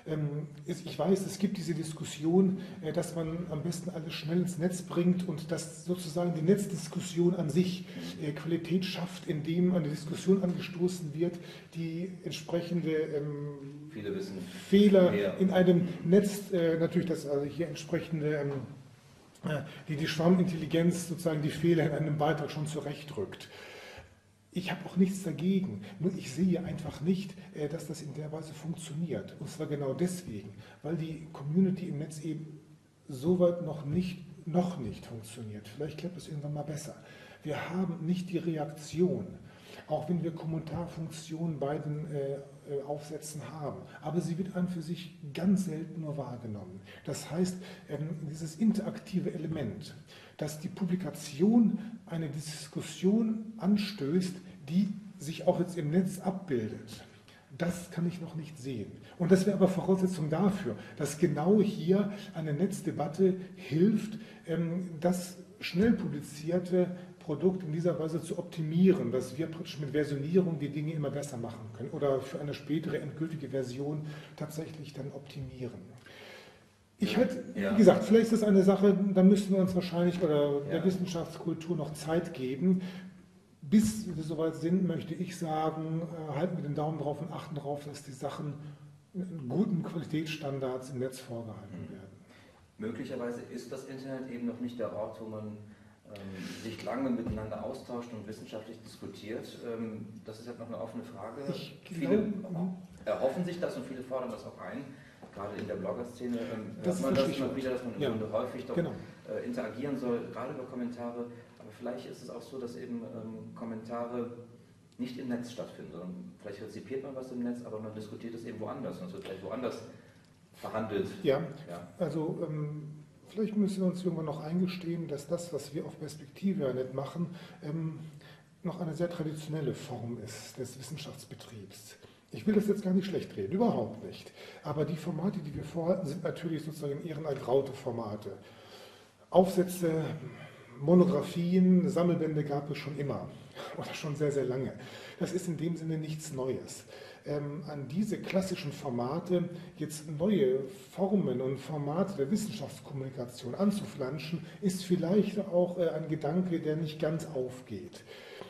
Ähm, ich weiß, es gibt diese Diskussion, äh, dass man am besten alles schnell ins Netz bringt und dass sozusagen die Netzdiskussion an sich äh, Qualität schafft, indem eine Diskussion angestoßen wird, die entsprechende ähm, Fehler mehr. in einem Netz, äh, natürlich das also hier entsprechende ähm, die die Schwarmintelligenz sozusagen die Fehler in einem Beitrag schon zurechtrückt. Ich habe auch nichts dagegen, nur ich sehe einfach nicht, äh, dass das in der Weise funktioniert. Und zwar genau deswegen, weil die Community im Netz eben soweit noch nicht, noch nicht funktioniert. Vielleicht klappt es irgendwann mal besser. Wir haben nicht die Reaktion, auch wenn wir Kommentarfunktionen bei den äh, äh, Aufsätzen haben. Aber sie wird an für sich ganz selten nur wahrgenommen. Das heißt, ähm, dieses interaktive Element, dass die Publikation eine Diskussion anstößt, die sich auch jetzt im Netz abbildet. Das kann ich noch nicht sehen. Und das wäre aber Voraussetzung dafür, dass genau hier eine Netzdebatte hilft, ähm, das schnell publizierte Produkt in dieser Weise zu optimieren, dass wir praktisch mit Versionierung die Dinge immer besser machen können oder für eine spätere endgültige Version tatsächlich dann optimieren. Ich hätte, ja. wie gesagt, vielleicht ist das eine Sache, da müssten wir uns wahrscheinlich oder ja. der Wissenschaftskultur noch Zeit geben. Bis wir soweit sind, möchte ich sagen, äh, halten wir den Daumen drauf und achten darauf, dass die Sachen in guten Qualitätsstandards im Netz vorgehalten mhm. werden. Möglicherweise ist das Internet eben noch nicht der Ort, wo man ähm, sich lange miteinander austauscht und wissenschaftlich diskutiert. Ähm, das ist halt noch eine offene Frage. Ich viele erhoffen sich das und viele fordern das auch ein gerade in der Blogger-Szene ähm, hört man das immer wieder, dass man im ja. Grunde häufig doch genau. äh, interagieren soll, gerade über Kommentare. Vielleicht ist es auch so, dass eben ähm, Kommentare nicht im Netz stattfinden, sondern vielleicht rezipiert man was im Netz, aber man diskutiert es eben woanders und es wird vielleicht woanders verhandelt. Ja, ja. also ähm, vielleicht müssen wir uns irgendwann noch eingestehen, dass das, was wir auf Perspektive nicht machen, ähm, noch eine sehr traditionelle Form ist des Wissenschaftsbetriebs. Ich will das jetzt gar nicht schlecht reden, überhaupt nicht. Aber die Formate, die wir vorhalten, sind natürlich sozusagen ehrenergraute Formate. Aufsätze, Monographien, Sammelbände gab es schon immer oder schon sehr, sehr lange. Das ist in dem Sinne nichts Neues. Ähm, an diese klassischen Formate jetzt neue Formen und Formate der Wissenschaftskommunikation anzuflanschen, ist vielleicht auch äh, ein Gedanke, der nicht ganz aufgeht.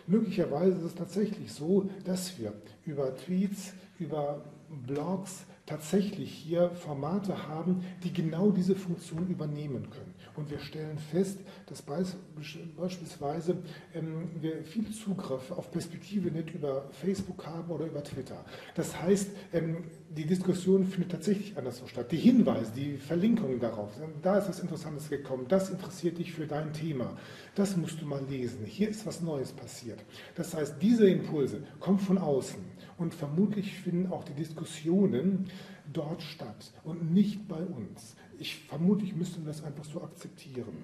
Möglicherweise ist es tatsächlich so, dass wir über Tweets, über Blogs tatsächlich hier Formate haben, die genau diese Funktion übernehmen können. Und wir stellen fest, dass beispielsweise ähm, wir viel Zugriff auf Perspektive nicht über Facebook haben oder über Twitter. Das heißt, ähm, die Diskussion findet tatsächlich anderswo statt. Die Hinweise, die Verlinkungen darauf, da ist was Interessantes gekommen, das interessiert dich für dein Thema, das musst du mal lesen, hier ist was Neues passiert. Das heißt, diese Impulse kommen von außen und vermutlich finden auch die Diskussionen dort statt und nicht bei uns. Ich vermute, ich müsste das einfach so akzeptieren.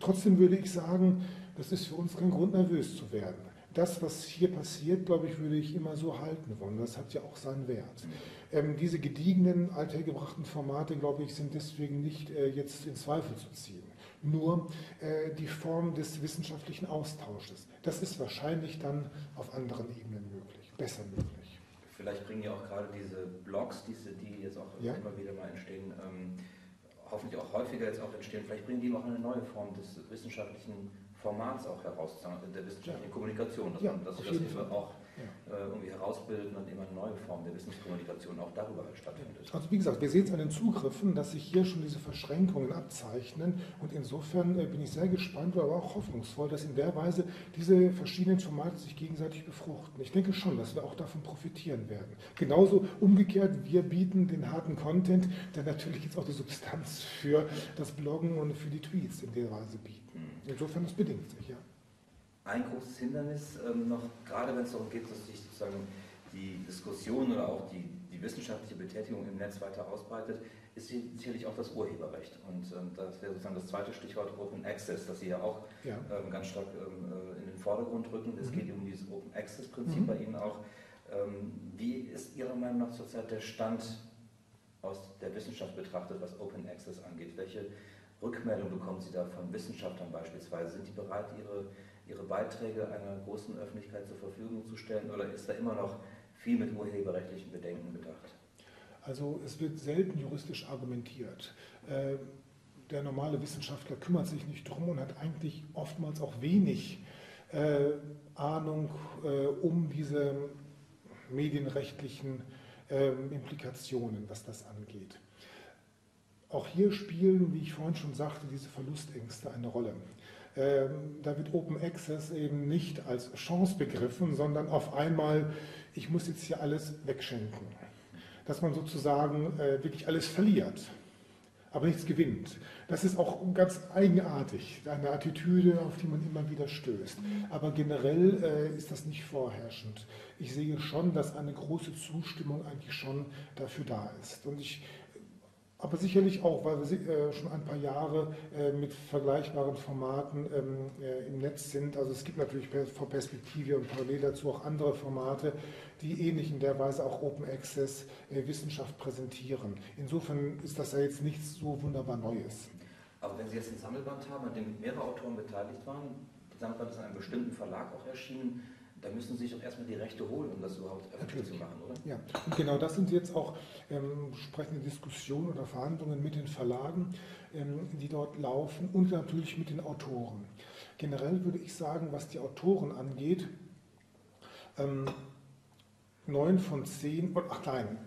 Trotzdem würde ich sagen, das ist für uns kein Grund, nervös zu werden. Das, was hier passiert, glaube ich, würde ich immer so halten wollen. Das hat ja auch seinen Wert. Ähm, diese gediegenen, althergebrachten Formate, glaube ich, sind deswegen nicht äh, jetzt in Zweifel zu ziehen. Nur äh, die Form des wissenschaftlichen Austausches. Das ist wahrscheinlich dann auf anderen Ebenen möglich, besser möglich. Vielleicht bringen ja auch gerade diese Blogs, diese, die jetzt auch ja. immer wieder mal entstehen, ähm, hoffentlich auch häufiger jetzt auch entstehen, vielleicht bringen die auch eine neue Form des wissenschaftlichen Formats auch heraus, der wissenschaftlichen ja. Kommunikation, dass, ja, man, dass das eben auch ja. Äh, irgendwie herausbilden und immer eine neue Form der Wissenskommunikation auch darüber halt stattfindet. Also wie gesagt, wir sehen es an den Zugriffen, dass sich hier schon diese Verschränkungen abzeichnen und insofern äh, bin ich sehr gespannt, aber auch hoffnungsvoll, dass in der Weise diese verschiedenen Formate sich gegenseitig befruchten. Ich denke schon, dass wir auch davon profitieren werden. Genauso umgekehrt, wir bieten den harten Content, der natürlich jetzt auch die Substanz für das Bloggen und für die Tweets in der Weise bieten. Mhm. Insofern, das bedingt sich, ja ein großes Hindernis, ähm, noch gerade wenn es darum geht, dass sich sozusagen die Diskussion oder auch die, die wissenschaftliche Betätigung im Netz weiter ausbreitet, ist sicherlich auch das Urheberrecht. Und ähm, das wäre sozusagen das zweite Stichwort Open Access, das Sie ja auch ja. Ähm, ganz stark ähm, äh, in den Vordergrund rücken. Es mhm. geht um dieses Open Access-Prinzip mhm. bei Ihnen auch. Ähm, wie ist Ihrer Meinung nach zurzeit der Stand aus der Wissenschaft betrachtet, was Open Access angeht? Welche Rückmeldung bekommen Sie da von Wissenschaftlern beispielsweise? Sind die bereit, ihre ihre Beiträge einer großen Öffentlichkeit zur Verfügung zu stellen oder ist da immer noch viel mit urheberrechtlichen Bedenken bedacht? Also es wird selten juristisch argumentiert. Äh, der normale Wissenschaftler kümmert sich nicht drum und hat eigentlich oftmals auch wenig äh, Ahnung äh, um diese medienrechtlichen Implikationen, was das angeht. Auch hier spielen, wie ich vorhin schon sagte, diese Verlustängste eine Rolle. Ähm, da wird Open Access eben nicht als Chance begriffen, sondern auf einmal, ich muss jetzt hier alles wegschenken. Dass man sozusagen äh, wirklich alles verliert, aber nichts gewinnt. Das ist auch ganz eigenartig, eine Attitüde, auf die man immer wieder stößt. Aber generell äh, ist das nicht vorherrschend. Ich sehe schon, dass eine große Zustimmung eigentlich schon dafür da ist. Und ich aber sicherlich auch, weil wir äh, schon ein paar Jahre äh, mit vergleichbaren Formaten ähm, äh, im Netz sind. Also es gibt natürlich vor Perspektive und parallel dazu auch andere Formate, die ähnlich in der Weise auch Open Access Wissenschaft präsentieren. Insofern ist das ja jetzt nichts so wunderbar Neues. Aber wenn Sie jetzt ein Sammelband haben, an dem mehrere Autoren beteiligt waren, das Sammelband ist in einem bestimmten Verlag auch erschienen, da müssen Sie sich doch erstmal die Rechte holen, um das überhaupt öffentlich zu machen, oder? Ja, und genau das sind jetzt auch ähm, sprechende Diskussionen oder Verhandlungen mit den Verlagen, ähm, die dort laufen und natürlich mit den Autoren. Generell würde ich sagen, was die Autoren angeht, ähm, 9 von 10, ach nein,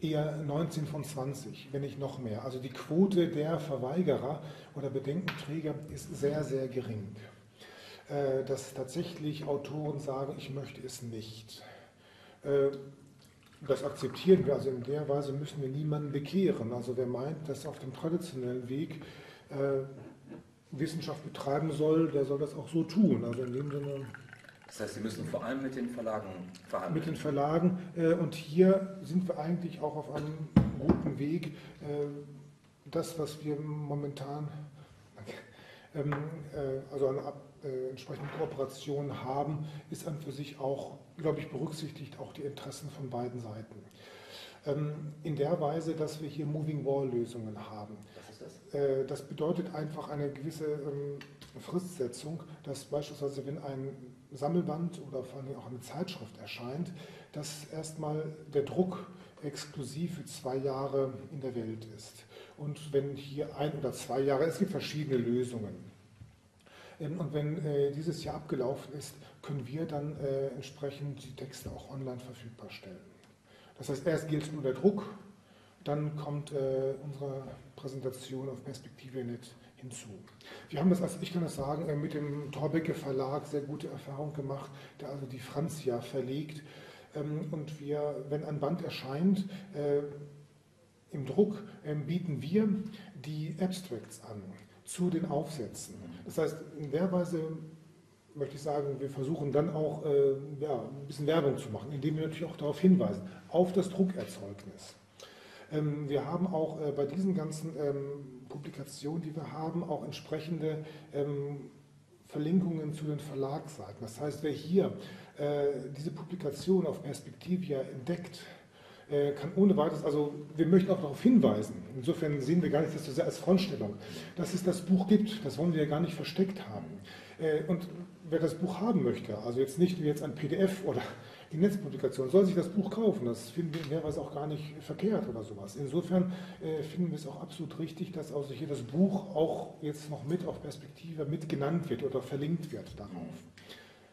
eher 19 von 20, wenn nicht noch mehr. Also die Quote der Verweigerer oder Bedenkenträger ist sehr, sehr gering. Äh, dass tatsächlich Autoren sagen, ich möchte es nicht. Äh, das akzeptieren wir, also in der Weise müssen wir niemanden bekehren. Also wer meint, dass auf dem traditionellen Weg äh, Wissenschaft betreiben soll, der soll das auch so tun. Also in dem Sinne. Das heißt, Sie müssen vor allem mit den Verlagen verhandeln. Mit den Verlagen. und hier sind wir eigentlich auch auf einem guten Weg. das, was wir momentan, ähm, also an äh, entsprechende Kooperationen haben, ist an für sich auch, glaube ich, berücksichtigt auch die Interessen von beiden Seiten. Ähm, in der Weise, dass wir hier Moving Wall-Lösungen haben. Was ist das? Äh, das bedeutet einfach eine gewisse ähm, Fristsetzung, dass beispielsweise, wenn ein Sammelband oder vor allem auch eine Zeitschrift erscheint, dass erstmal der Druck exklusiv für zwei Jahre in der Welt ist. Und wenn hier ein oder zwei Jahre, es gibt verschiedene Lösungen. Ähm, und wenn äh, dieses Jahr abgelaufen ist, können wir dann äh, entsprechend die Texte auch online verfügbar stellen. Das heißt, erst gilt nur der Druck, dann kommt äh, unsere Präsentation auf Perspektive.net hinzu. Wir haben das, also ich kann das sagen, mit dem Torbecke Verlag sehr gute Erfahrung gemacht, der also die Franzia verlegt. Ähm, und wir, wenn ein Band erscheint, im Druck ähm, bieten wir die Abstracts an zu den Aufsätzen. Das heißt, in der Weise möchte ich sagen, wir versuchen dann auch äh, ja, ein bisschen Werbung zu machen, indem wir natürlich auch darauf hinweisen, auf das Druckerzeugnis. Ähm, wir haben auch äh, bei diesen ganzen ähm, Publikationen, die wir haben, auch entsprechende ähm, Verlinkungen zu den Verlagsseiten. Das heißt, wer hier äh, diese Publikation auf Perspektivia entdeckt, kann ohne weiteres, also wir möchten auch darauf hinweisen, insofern sehen wir gar nicht das so sehr als Frontstellung, dass es das Buch gibt, das wollen wir ja gar nicht versteckt haben. Äh, und wer das Buch haben möchte, also jetzt nicht wie jetzt ein PDF oder die Netzpublikation, soll sich das Buch kaufen. Das finden wir in der Weise auch gar nicht verkehrt oder sowas. Insofern äh, finden wir es auch absolut richtig, dass also hier das Buch auch jetzt noch mit auf Perspektive mit genannt wird oder verlinkt wird darauf.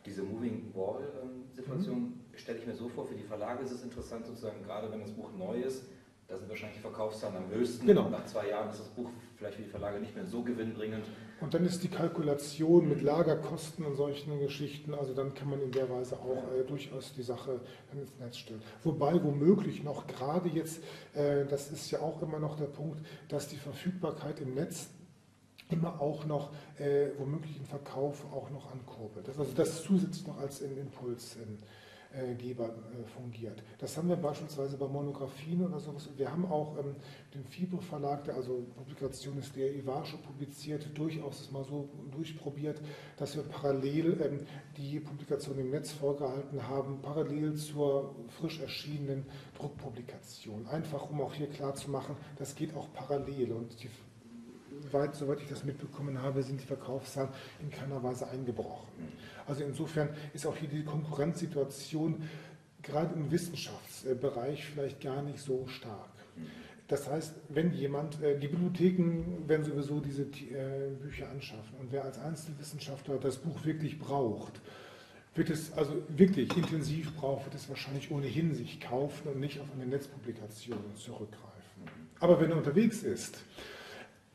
Diese Moving Wall-Situation ähm, mhm. stelle ich mir so vor, für die Verlage ist es interessant, sozusagen, gerade wenn das Buch neu ist, da sind wahrscheinlich die Verkaufszahlen am höchsten. Genau. Nach zwei Jahren ist das Buch vielleicht für die Verlage nicht mehr so gewinnbringend. Und dann ist die Kalkulation mit Lagerkosten und solchen Geschichten, also dann kann man in der Weise auch äh, durchaus die Sache ins Netz stellen. Wobei womöglich noch gerade jetzt, äh, das ist ja auch immer noch der Punkt, dass die Verfügbarkeit im Netz immer auch noch äh, womöglich im Verkauf auch noch ankurbelt. Das, also das zusätzlich noch als Impulsgeber äh, fungiert. Das haben wir beispielsweise bei Monographien oder sowas. Wir haben auch ähm, den Fibre Verlag, der also Publikation ist, der Iwasche publiziert, durchaus mal so durchprobiert, dass wir parallel ähm, die Publikation im Netz vorgehalten haben, parallel zur frisch erschienenen Druckpublikation. Einfach um auch hier klar zu machen, das geht auch parallel und die weit, soweit ich das mitbekommen habe, sind die Verkaufszahlen in keiner Weise eingebrochen. Also insofern ist auch hier die Konkurrenzsituation gerade im Wissenschaftsbereich vielleicht gar nicht so stark. Das heißt, wenn jemand, äh, die Bibliotheken werden sowieso diese äh, Bücher anschaffen und wer als Einzelwissenschaftler das Buch wirklich braucht, wird es also wirklich intensiv braucht, wird es wahrscheinlich ohnehin sich kaufen und nicht auf eine Netzpublikation zurückgreifen. Aber wenn er unterwegs ist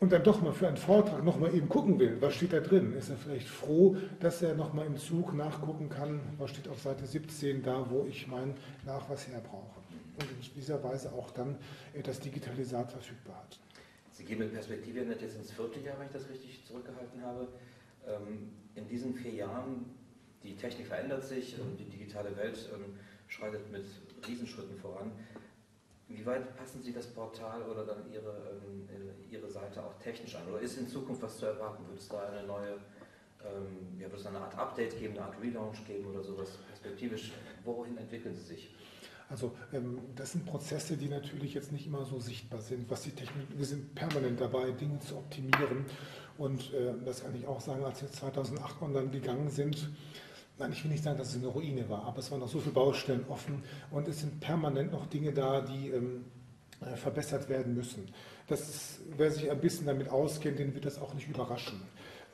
und dann doch mal für einen Vortrag noch mal eben gucken will, was steht da drin, ist er vielleicht froh, dass er noch mal im Zug nachgucken kann, was steht auf Seite 17 da, wo ich meinen Nachweis her brauche. Und in dieser Weise auch dann das Digitalisat verfügbar hat. Sie gehen mit Perspektive jetzt ins vierte Jahr, wenn ich das richtig zurückgehalten habe. Ähm, in diesen vier Jahren, die Technik verändert sich, die digitale Welt ähm, schreitet mit Riesenschritten voran. Wie weit passen Sie das Portal oder dann Ihre, ähm, Ihre Seite auch technisch an? Oder ist in Zukunft was zu erwarten? Wird es da eine neue, ähm, ja, wird es eine Art Update geben, eine Art Relaunch geben oder sowas perspektivisch? Wohin entwickeln Sie sich? Also ähm, das sind Prozesse, die natürlich jetzt nicht immer so sichtbar sind. Was die Technik, wir sind permanent dabei, Dinge zu optimieren. Und äh, das kann ich auch sagen, als wir 2008 online gegangen sind, nein, ich will nicht sagen, dass es eine Ruine war, aber es waren noch so viele Baustellen offen und es sind permanent noch Dinge da, die ähm, äh, verbessert werden müssen. Das ist, wer sich ein bisschen damit auskennt, den wird das auch nicht überraschen.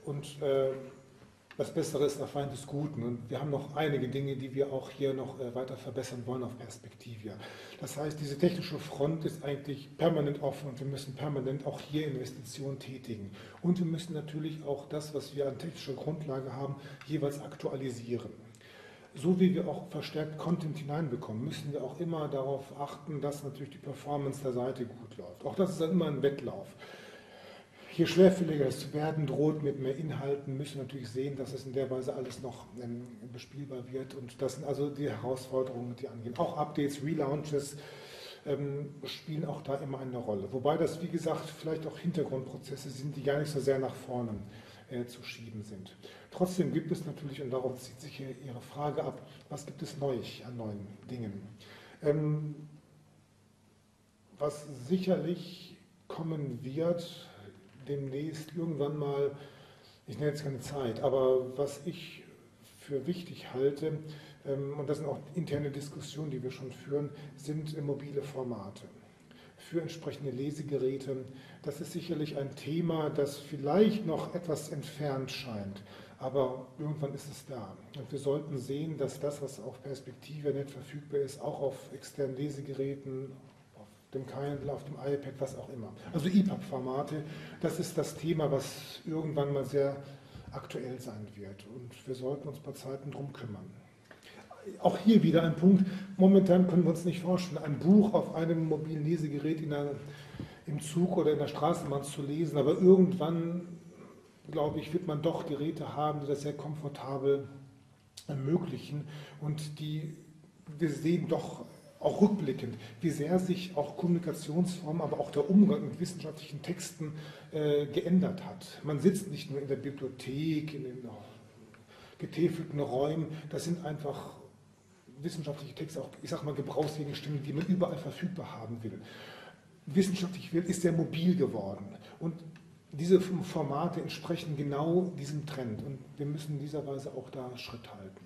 Und äh, das Bessere ist der Feind des Guten. Und wir haben noch einige Dinge, die wir auch hier noch äh, weiter verbessern wollen auf Perspektivia. Das heißt, diese technische Front ist eigentlich permanent offen und wir müssen permanent auch hier Investitionen tätigen. Und wir müssen natürlich auch das, was wir an technischer Grundlage haben, jeweils aktualisieren. So wie wir auch verstärkt Content hineinbekommen, müssen wir auch immer darauf achten, dass natürlich die Performance der Seite gut läuft. Auch das ist dann immer ein Wettlauf je schwerfälliger zu werden droht mit mehr Inhalten, müssen natürlich sehen, dass es in der Weise alles noch ähm, bespielbar wird. Und das sind also die Herausforderungen, die angehen. Auch Updates, Relaunches ähm, spielen auch da immer eine Rolle. Wobei das, wie gesagt, vielleicht auch Hintergrundprozesse sind, die gar nicht so sehr nach vorne äh, zu schieben sind. Trotzdem gibt es natürlich, und darauf zieht sich Ihre Frage ab, was gibt es neu an neuen Dingen? Ähm, was sicherlich kommen wird, demnächst irgendwann mal, ich nenne jetzt keine Zeit, aber was ich für wichtig halte, ähm, und das sind auch interne Diskussionen, die wir schon führen, sind mobile Formate für entsprechende Lesegeräte. Das ist sicherlich ein Thema, das vielleicht noch etwas entfernt scheint, aber irgendwann ist es da. Und wir sollten sehen, dass das, was auf Perspektive nicht verfügbar ist, auch auf externen Lesegeräten, dem Kindle, auf dem iPad, was auch immer. Also EPUB-Formate, das ist das Thema, was irgendwann mal sehr aktuell sein wird. Und wir sollten uns bei Zeiten drum kümmern. Auch hier wieder ein Punkt. Momentan können wir uns nicht vorstellen, ein Buch auf einem mobilen Lesegerät in einer, im Zug oder in der Straßenbahn zu lesen. Aber irgendwann, glaube ich, wird man doch Geräte haben, die das sehr komfortabel ermöglichen und die wir sehen doch auch rückblickend, wie sehr sich auch Kommunikationsformen, aber auch der Umgang mit wissenschaftlichen Texten äh, geändert hat. Man sitzt nicht nur in der Bibliothek, in den getäfelten Räumen, das sind einfach wissenschaftliche Texte, auch ich sage mal Gebrauchsgegenstände, die man überall verfügbar haben will. Wissenschaftlich wird, ist sehr mobil geworden und diese Formate entsprechen genau diesem Trend und wir müssen in dieser Weise auch da Schritt halten.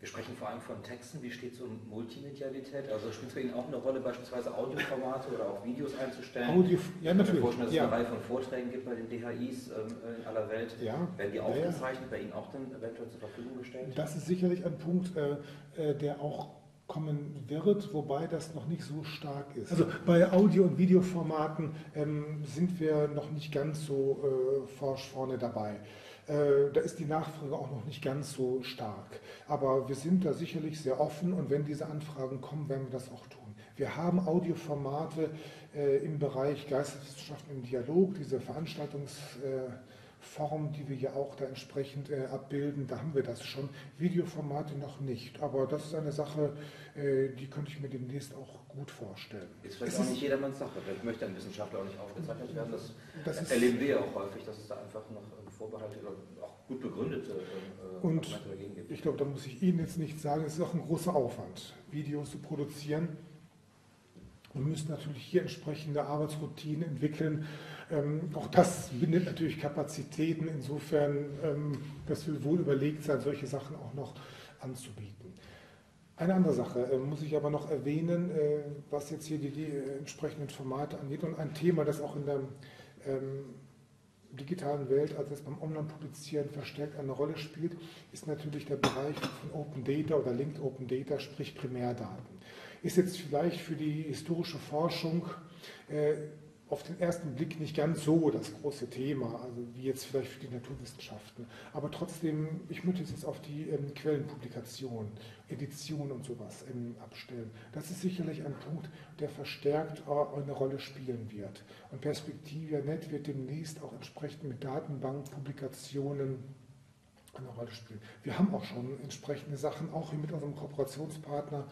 Wir sprechen vor allem von Texten. Wie steht es um Multimedialität? Also spielt es bei Ihnen auch eine Rolle, beispielsweise Audioformate oder auch Videos einzustellen? Audio, ja, natürlich. Ich kann mir vorstellen, dass ja. es eine Reihe von Vorträgen gibt bei den DHIs ähm, in aller Welt. Ja. Werden die aufgezeichnet, ja, bei Ihnen auch dann eventuell zur Verfügung gestellt? Das ist sicherlich ein Punkt, äh, äh, der auch kommen wird, wobei das noch nicht so stark ist. Also bei Audio- und Videoformaten ähm, sind wir noch nicht ganz so äh, forsch vorne dabei. Äh, da ist die Nachfrage auch noch nicht ganz so stark. Aber wir sind da sicherlich sehr offen und wenn diese Anfragen kommen, werden wir das auch tun. Wir haben Audioformate äh, im Bereich Geisteswissenschaften im Dialog, diese Veranstaltungsform, die wir ja auch da entsprechend äh, abbilden, da haben wir das schon. Videoformate noch nicht. Aber das ist eine Sache, die könnte ich mir demnächst auch gut vorstellen. Ist vielleicht es auch nicht jedermanns Sache. Vielleicht möchte ein Wissenschaftler auch nicht aufgezeichnet werden. Das, das erleben wir ja auch häufig, dass es da einfach noch Vorbehalte oder auch gut begründete äh, Und dagegen gibt. Ich glaube, da muss ich Ihnen jetzt nicht sagen, es ist auch ein großer Aufwand, Videos zu produzieren. Wir müssen natürlich hier entsprechende Arbeitsroutinen entwickeln. Ähm, auch das bindet natürlich Kapazitäten. Insofern, ähm, das will wohl überlegt sein, solche Sachen auch noch anzubieten. Eine andere Sache äh, muss ich aber noch erwähnen, äh, was jetzt hier die, die äh, entsprechenden Formate angeht und ein Thema, das auch in der ähm, digitalen Welt, als es beim Online-Publizieren verstärkt eine Rolle spielt, ist natürlich der Bereich von Open Data oder Linked Open Data, sprich Primärdaten. Ist jetzt vielleicht für die historische Forschung äh, auf den ersten Blick nicht ganz so das große Thema, also wie jetzt vielleicht für die Naturwissenschaften. Aber trotzdem, ich möchte es jetzt auf die ähm, Quellenpublikation, Edition und sowas ähm, abstellen. Das ist sicherlich ein Punkt, der verstärkt äh, eine Rolle spielen wird. Und Perspektivia.net wird demnächst auch entsprechend mit Datenbankpublikationen eine Rolle spielen. Wir haben auch schon entsprechende Sachen, auch mit unserem Kooperationspartner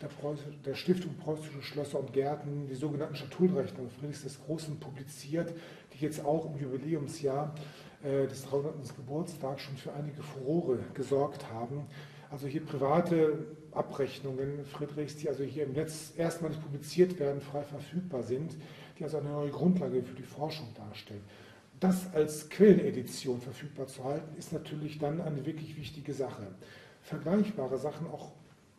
der, Preuß, der, Stiftung Preußische Schlösser und Gärten die sogenannten Schatullrechnungen Friedrichs des Großen publiziert, die jetzt auch im Jubiläumsjahr äh, des 300. Geburtstags schon für einige Furore gesorgt haben. Also hier private Abrechnungen Friedrichs, die also hier im Netz erstmalig publiziert werden, frei verfügbar sind, die also eine neue Grundlage für die Forschung darstellen. Das als Quellenedition verfügbar zu halten, ist natürlich dann eine wirklich wichtige Sache. Vergleichbare Sachen auch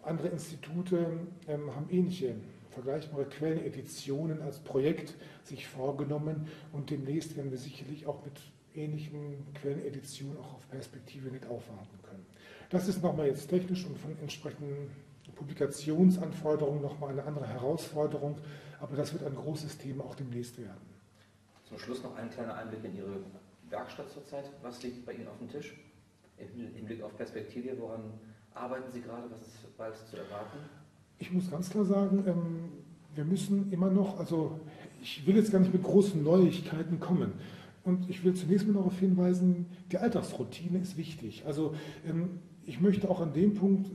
andere Institute ähm, haben ähnliche vergleichbare Quelleneditionen als Projekt sich vorgenommen und demnächst werden wir sicherlich auch mit ähnlichen Quelleneditionen auch auf Perspektive nicht aufwarten können. Das ist nochmal jetzt technisch und von entsprechenden Publikationsanforderungen nochmal eine andere Herausforderung, aber das wird ein großes Thema auch demnächst werden. Zum Schluss noch ein kleiner Einblick in Ihre Werkstatt zurzeit. Was liegt bei Ihnen auf dem Tisch im Hinblick auf Perspektive? Woran arbeiten Sie gerade? Was ist bald zu erwarten? Ich muss ganz klar sagen, ähm, wir müssen immer noch, also ich will jetzt gar nicht mit großen Neuigkeiten kommen. Und ich will zunächst mal darauf hinweisen, die Alltagsroutine ist wichtig. Also ähm, ich möchte auch an dem Punkt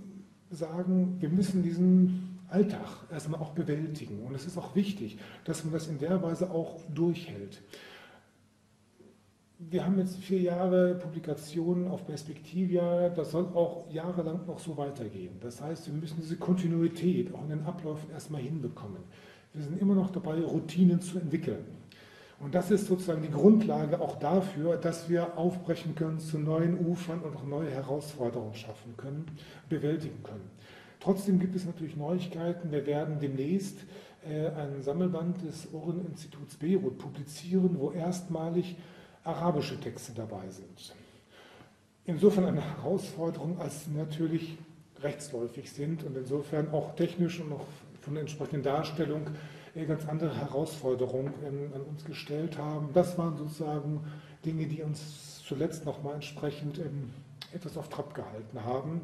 sagen, wir müssen diesen Alltag erstmal auch bewältigen. Und es ist auch wichtig, dass man das in der Weise auch durchhält. Wir haben jetzt vier Jahre Publikationen auf Perspektivia, das soll auch jahrelang noch so weitergehen. Das heißt, wir müssen diese Kontinuität auch in den Abläufen erstmal hinbekommen. Wir sind immer noch dabei, Routinen zu entwickeln. Und das ist sozusagen die Grundlage auch dafür, dass wir aufbrechen können zu neuen Ufern und auch neue Herausforderungen schaffen können, bewältigen können. Trotzdem gibt es natürlich Neuigkeiten. Wir werden demnächst äh, einen Sammelband des Ohren-Instituts Beirut publizieren, wo erstmalig arabische Texte dabei sind. Insofern eine Herausforderung, als sie natürlich rechtsläufig sind und insofern auch technisch und auch von der entsprechenden Darstellung ganz andere Herausforderungen an uns gestellt haben. Das waren sozusagen Dinge, die uns zuletzt nochmal entsprechend etwas auf Trab gehalten haben.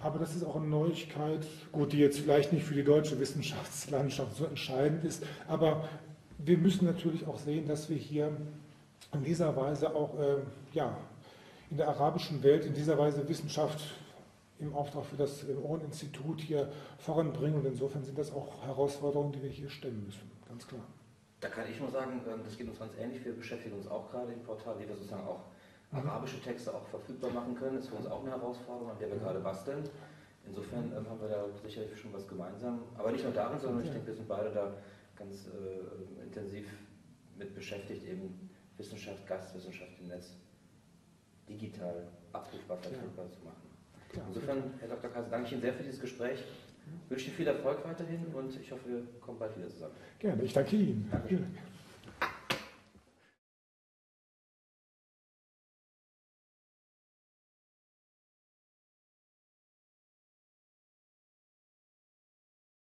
Aber das ist auch eine Neuigkeit, gut, die jetzt vielleicht nicht für die deutsche Wissenschaftslandschaft so entscheidend ist, aber wir müssen natürlich auch sehen, dass wir hier in dieser Weise auch äh, ja, in der arabischen Welt, in dieser Weise Wissenschaft im Auftrag für das Ohreninstitut hier voranbringen. Und insofern sind das auch Herausforderungen, die wir hier stemmen müssen, ganz klar. Da kann ich nur sagen, ähm, das geht uns ganz ähnlich. Wir beschäftigen uns auch gerade im Portal, wie wir sozusagen auch mhm. arabische Texte auch verfügbar machen können. Das ist für uns auch eine Herausforderung, an der wir mhm. gerade basteln. Insofern ähm, haben wir da sicherlich schon was gemeinsam. Aber nicht nur darin, sondern ich denke, wir sind beide da ganz äh, intensiv mit beschäftigt, eben Wissenschaft, Gastwissenschaft im Netz digital abrufbar, verfügbar zu machen. Insofern, Herr Dr. Kaiser, danke ich Ihnen sehr für dieses Gespräch. Ich wünsche Ihnen viel Erfolg weiterhin und ich hoffe, wir kommen bald wieder zusammen. Gerne, ich danke Ihnen. Danke.